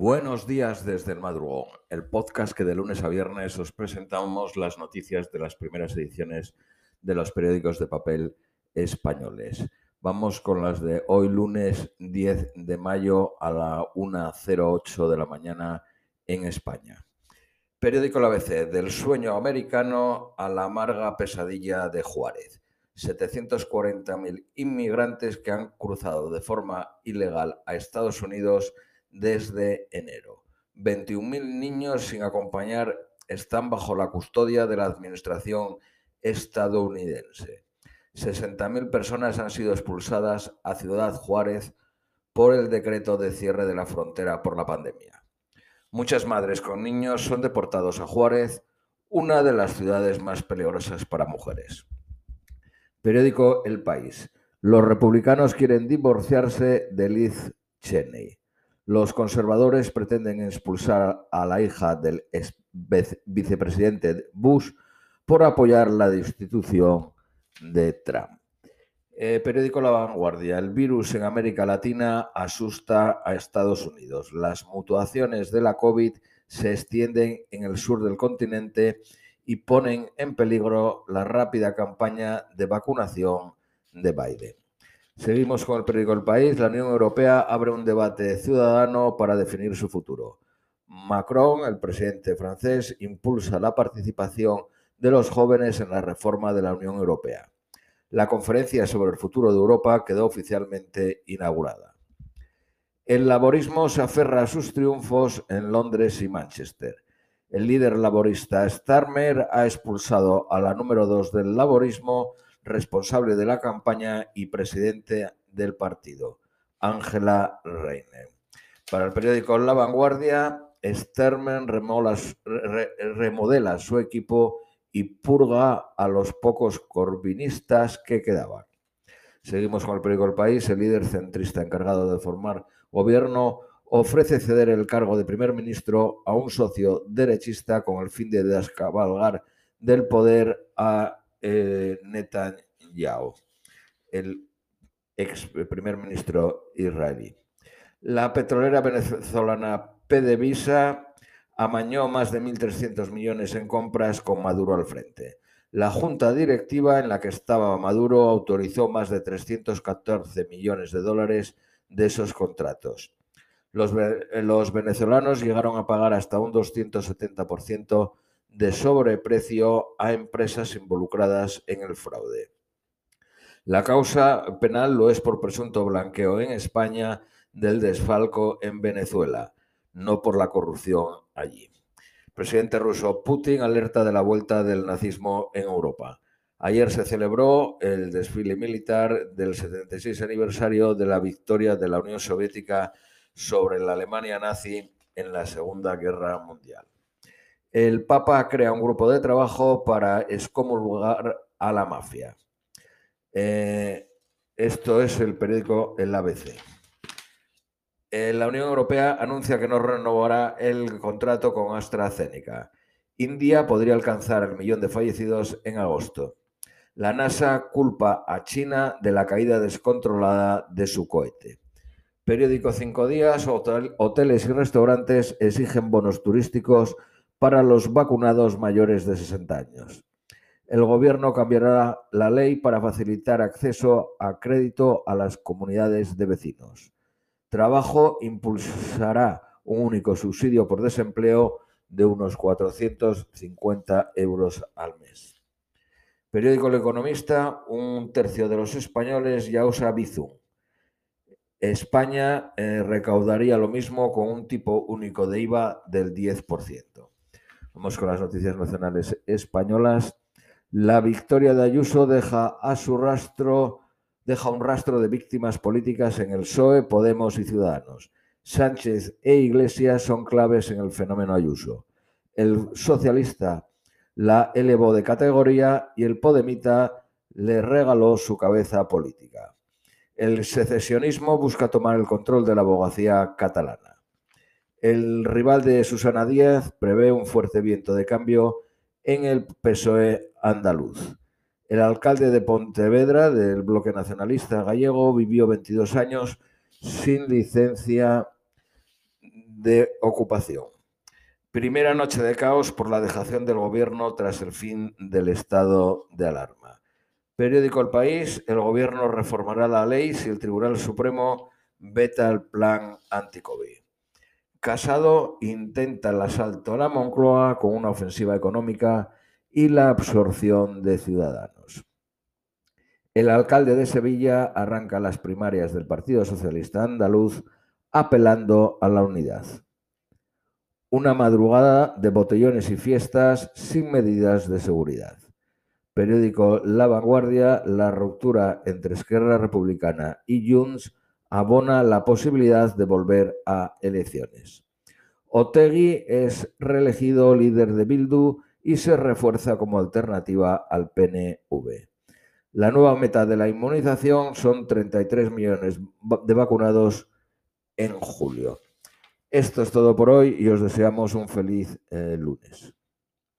Buenos días desde el madrugón, el podcast que de lunes a viernes os presentamos las noticias de las primeras ediciones de los periódicos de papel españoles. Vamos con las de hoy lunes 10 de mayo a la 1.08 de la mañana en España. Periódico La ABC, del sueño americano a la amarga pesadilla de Juárez. 740.000 inmigrantes que han cruzado de forma ilegal a Estados Unidos desde enero. 21.000 niños sin acompañar están bajo la custodia de la Administración estadounidense. 60.000 personas han sido expulsadas a Ciudad Juárez por el decreto de cierre de la frontera por la pandemia. Muchas madres con niños son deportados a Juárez, una de las ciudades más peligrosas para mujeres. Periódico El País. Los republicanos quieren divorciarse de Liz Cheney. Los conservadores pretenden expulsar a la hija del vicepresidente Bush por apoyar la destitución de Trump. Eh, periódico La Vanguardia. El virus en América Latina asusta a Estados Unidos. Las mutuaciones de la COVID se extienden en el sur del continente y ponen en peligro la rápida campaña de vacunación de Biden. Seguimos con el periódico El País. La Unión Europea abre un debate ciudadano para definir su futuro. Macron, el presidente francés, impulsa la participación de los jóvenes en la reforma de la Unión Europea. La conferencia sobre el futuro de Europa quedó oficialmente inaugurada. El laborismo se aferra a sus triunfos en Londres y Manchester. El líder laborista Starmer ha expulsado a la número dos del laborismo responsable de la campaña y presidente del partido, Ángela Reine. Para el periódico La Vanguardia, Sterman remodela su equipo y purga a los pocos corbinistas que quedaban. Seguimos con el periódico El País. El líder centrista encargado de formar gobierno ofrece ceder el cargo de primer ministro a un socio derechista con el fin de descabalgar del poder a eh, Netanyahu, el ex primer ministro israelí. La petrolera venezolana PDVSA amañó más de 1.300 millones en compras con Maduro al frente. La junta directiva en la que estaba Maduro autorizó más de 314 millones de dólares de esos contratos. Los, los venezolanos llegaron a pagar hasta un 270% de sobreprecio a empresas involucradas en el fraude. La causa penal lo es por presunto blanqueo en España del desfalco en Venezuela, no por la corrupción allí. Presidente ruso Putin alerta de la vuelta del nazismo en Europa. Ayer se celebró el desfile militar del 76 aniversario de la victoria de la Unión Soviética sobre la Alemania nazi en la Segunda Guerra Mundial el Papa crea un grupo de trabajo para excomulgar a la mafia. Eh, esto es el periódico El ABC. Eh, la Unión Europea anuncia que no renovará el contrato con AstraZeneca. India podría alcanzar el millón de fallecidos en agosto. La NASA culpa a China de la caída descontrolada de su cohete. Periódico Cinco Días, hoteles y restaurantes exigen bonos turísticos para los vacunados mayores de 60 años. El Gobierno cambiará la ley para facilitar acceso a crédito a las comunidades de vecinos. Trabajo impulsará un único subsidio por desempleo de unos 450 euros al mes. Periódico El Economista, un tercio de los españoles ya usa Bizum. España eh, recaudaría lo mismo con un tipo único de IVA del 10%. Vamos con las noticias nacionales españolas. La victoria de Ayuso deja a su rastro, deja un rastro de víctimas políticas en el PSOE, Podemos y Ciudadanos. Sánchez e Iglesias son claves en el fenómeno Ayuso. El socialista la elevó de categoría y el podemita le regaló su cabeza política. El secesionismo busca tomar el control de la abogacía catalana. El rival de Susana Díaz prevé un fuerte viento de cambio en el PSOE andaluz. El alcalde de Pontevedra del bloque nacionalista gallego vivió 22 años sin licencia de ocupación. Primera noche de caos por la dejación del gobierno tras el fin del estado de alarma. Periódico El País, el gobierno reformará la ley si el Tribunal Supremo veta el plan anti-COVID. Casado intenta el asalto a la Moncloa con una ofensiva económica y la absorción de ciudadanos. El alcalde de Sevilla arranca las primarias del Partido Socialista Andaluz apelando a la unidad. Una madrugada de botellones y fiestas sin medidas de seguridad. Periódico La Vanguardia, la ruptura entre Esquerra Republicana y Junts abona la posibilidad de volver a elecciones. Otegui es reelegido líder de Bildu y se refuerza como alternativa al PNV. La nueva meta de la inmunización son 33 millones de vacunados en julio. Esto es todo por hoy y os deseamos un feliz eh, lunes.